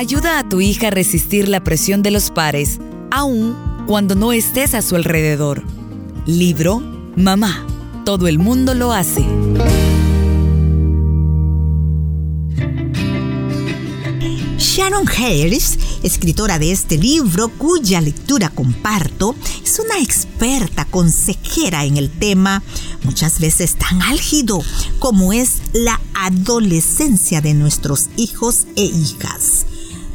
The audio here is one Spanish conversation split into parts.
Ayuda a tu hija a resistir la presión de los pares, aun cuando no estés a su alrededor. Libro Mamá. Todo el mundo lo hace. Sharon Harris, escritora de este libro cuya lectura comparto, es una experta consejera en el tema, muchas veces tan álgido como es la adolescencia de nuestros hijos e hijas.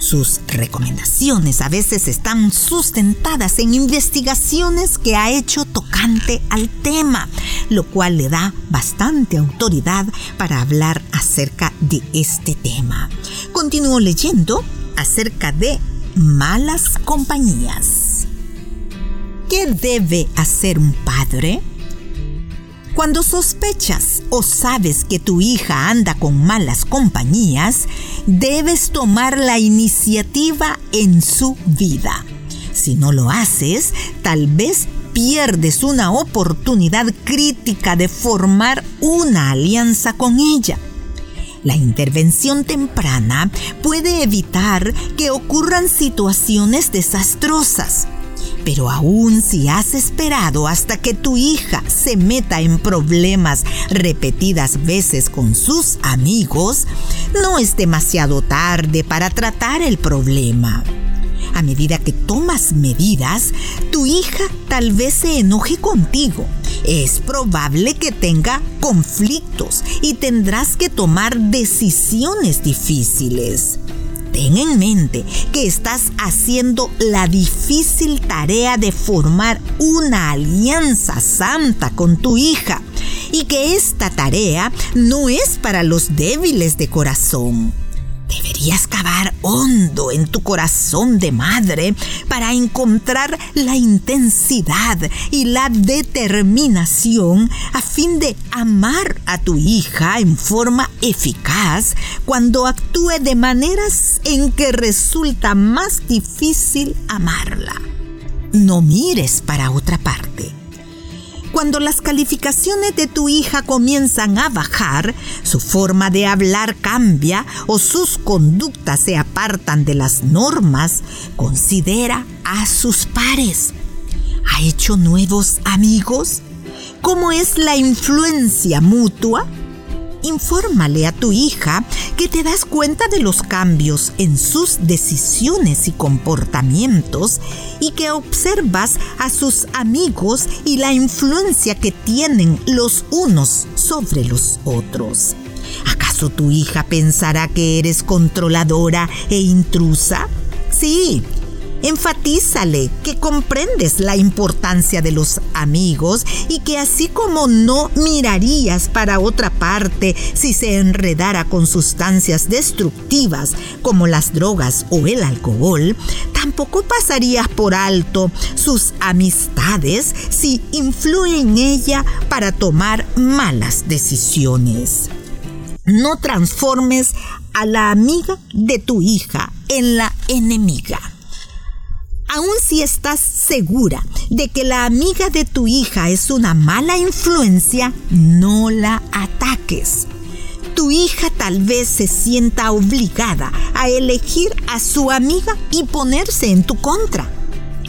Sus recomendaciones a veces están sustentadas en investigaciones que ha hecho tocante al tema, lo cual le da bastante autoridad para hablar acerca de este tema. Continúo leyendo acerca de malas compañías. ¿Qué debe hacer un padre? Cuando sospechas o sabes que tu hija anda con malas compañías, debes tomar la iniciativa en su vida. Si no lo haces, tal vez pierdes una oportunidad crítica de formar una alianza con ella. La intervención temprana puede evitar que ocurran situaciones desastrosas. Pero aún si has esperado hasta que tu hija se meta en problemas repetidas veces con sus amigos, no es demasiado tarde para tratar el problema. A medida que tomas medidas, tu hija tal vez se enoje contigo. Es probable que tenga conflictos y tendrás que tomar decisiones difíciles ten en mente que estás haciendo la difícil tarea de formar una alianza santa con tu hija y que esta tarea no es para los débiles de corazón. Deberías cavar hondo en tu corazón de madre para encontrar la intensidad y la determinación a fin de amar a tu hija en forma eficaz cuando actúe de maneras en que resulta más difícil amarla. No mires para otra parte cuando las calificaciones de tu hija comienzan a bajar, su forma de hablar cambia o sus conductas se apartan de las normas, considera a sus pares. ¿Ha hecho nuevos amigos? ¿Cómo es la influencia mutua? Infórmale a tu hija que te das cuenta de los cambios en sus decisiones y comportamientos y que observas a sus amigos y la influencia que tienen los unos sobre los otros. ¿Acaso tu hija pensará que eres controladora e intrusa? Sí, Enfatízale que comprendes la importancia de los amigos y que así como no mirarías para otra parte si se enredara con sustancias destructivas como las drogas o el alcohol, tampoco pasarías por alto sus amistades si influyen en ella para tomar malas decisiones. No transformes a la amiga de tu hija en la enemiga. Aun si estás segura de que la amiga de tu hija es una mala influencia, no la ataques. Tu hija tal vez se sienta obligada a elegir a su amiga y ponerse en tu contra.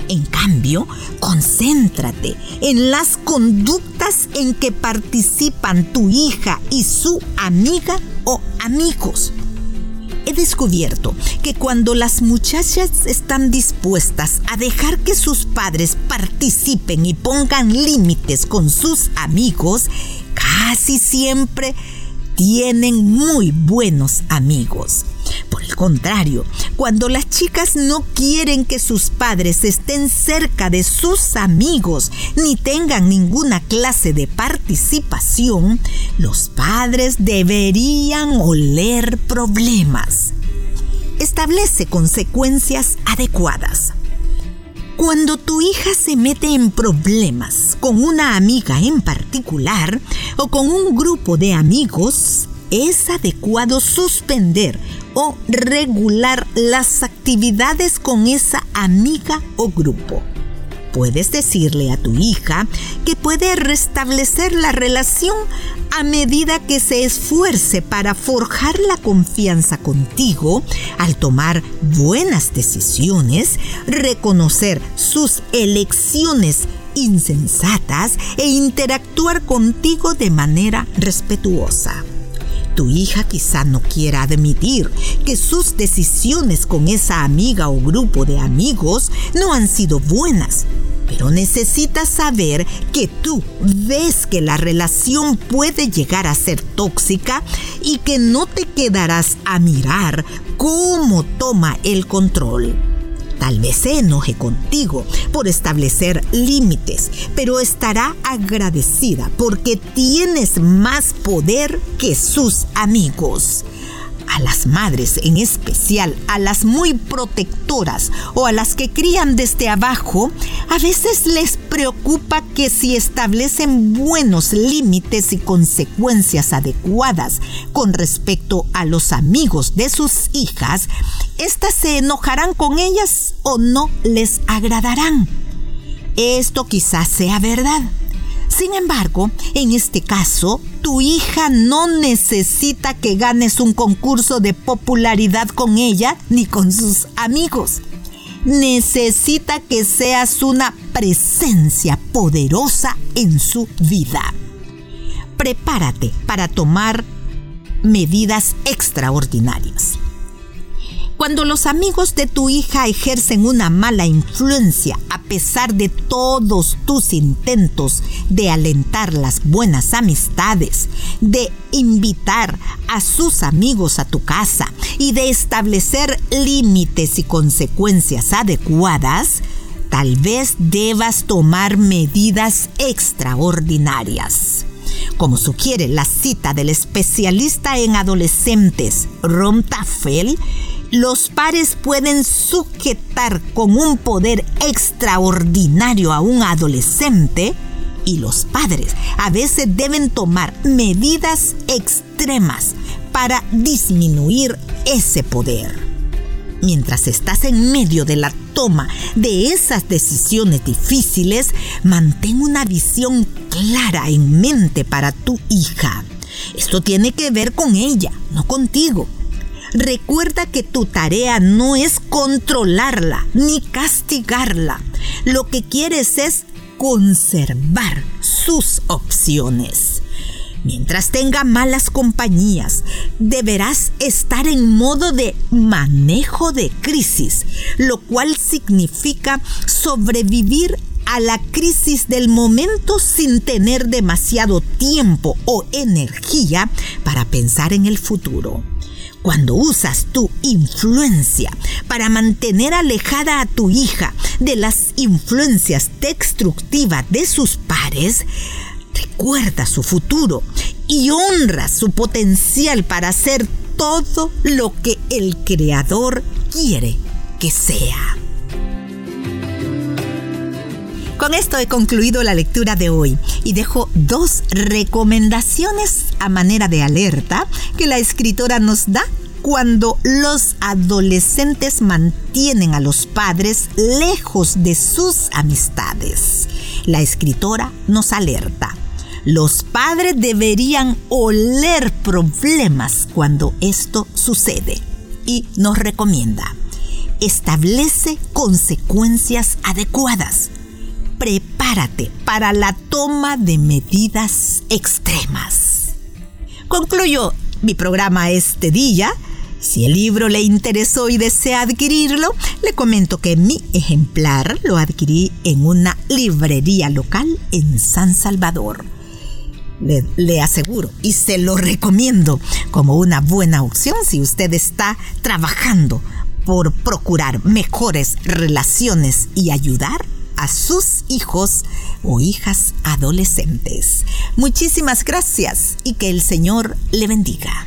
En cambio, concéntrate en las conductas en que participan tu hija y su amiga o amigos he descubierto que cuando las muchachas están dispuestas a dejar que sus padres participen y pongan límites con sus amigos, casi siempre tienen muy buenos amigos. Por el contrario, cuando las chicas no quieren que sus padres estén cerca de sus amigos ni tengan ninguna clase de participación, los padres deberían oler problemas. Establece consecuencias adecuadas. Cuando tu hija se mete en problemas con una amiga en particular o con un grupo de amigos, es adecuado suspender o regular las actividades con esa amiga o grupo. Puedes decirle a tu hija que puede restablecer la relación a medida que se esfuerce para forjar la confianza contigo al tomar buenas decisiones, reconocer sus elecciones insensatas e interactuar contigo de manera respetuosa. Tu hija quizá no quiera admitir que sus decisiones con esa amiga o grupo de amigos no han sido buenas, pero necesita saber que tú ves que la relación puede llegar a ser tóxica y que no te quedarás a mirar cómo toma el control. Tal vez se enoje contigo por establecer límites, pero estará agradecida porque tienes más poder que sus amigos. A las madres, en especial a las muy protectoras o a las que crían desde abajo, a veces les preocupa que si establecen buenos límites y consecuencias adecuadas con respecto a los amigos de sus hijas, éstas se enojarán con ellas o no les agradarán. Esto quizás sea verdad sin embargo, en este caso, tu hija no necesita que ganes un concurso de popularidad con ella ni con sus amigos. Necesita que seas una presencia poderosa en su vida. Prepárate para tomar medidas extraordinarias. Cuando los amigos de tu hija ejercen una mala influencia a pesar de todos tus intentos de alentar las buenas amistades, de invitar a sus amigos a tu casa y de establecer límites y consecuencias adecuadas, tal vez debas tomar medidas extraordinarias. Como sugiere la cita del especialista en adolescentes, Ron Tafel, los pares pueden sujetar con un poder extraordinario a un adolescente y los padres a veces deben tomar medidas extremas para disminuir ese poder. Mientras estás en medio de la toma de esas decisiones difíciles, mantén una visión clara en mente para tu hija. Esto tiene que ver con ella, no contigo. Recuerda que tu tarea no es controlarla ni castigarla. Lo que quieres es conservar sus opciones. Mientras tenga malas compañías, deberás estar en modo de manejo de crisis, lo cual significa sobrevivir a la crisis del momento sin tener demasiado tiempo o energía para pensar en el futuro. Cuando usas tu influencia para mantener alejada a tu hija de las influencias destructivas de sus pares, recuerda su futuro y honra su potencial para hacer todo lo que el Creador quiere que sea. Con esto he concluido la lectura de hoy y dejo dos recomendaciones a manera de alerta que la escritora nos da cuando los adolescentes mantienen a los padres lejos de sus amistades. La escritora nos alerta. Los padres deberían oler problemas cuando esto sucede y nos recomienda. Establece consecuencias adecuadas prepárate para la toma de medidas extremas. Concluyo mi programa este día. Si el libro le interesó y desea adquirirlo, le comento que mi ejemplar lo adquirí en una librería local en San Salvador. Le, le, aseguro y se lo recomiendo como una buena opción si usted está trabajando por procurar mejores relaciones y ayudar a sus hijos o hijas adolescentes. Muchísimas gracias y que el Señor le bendiga.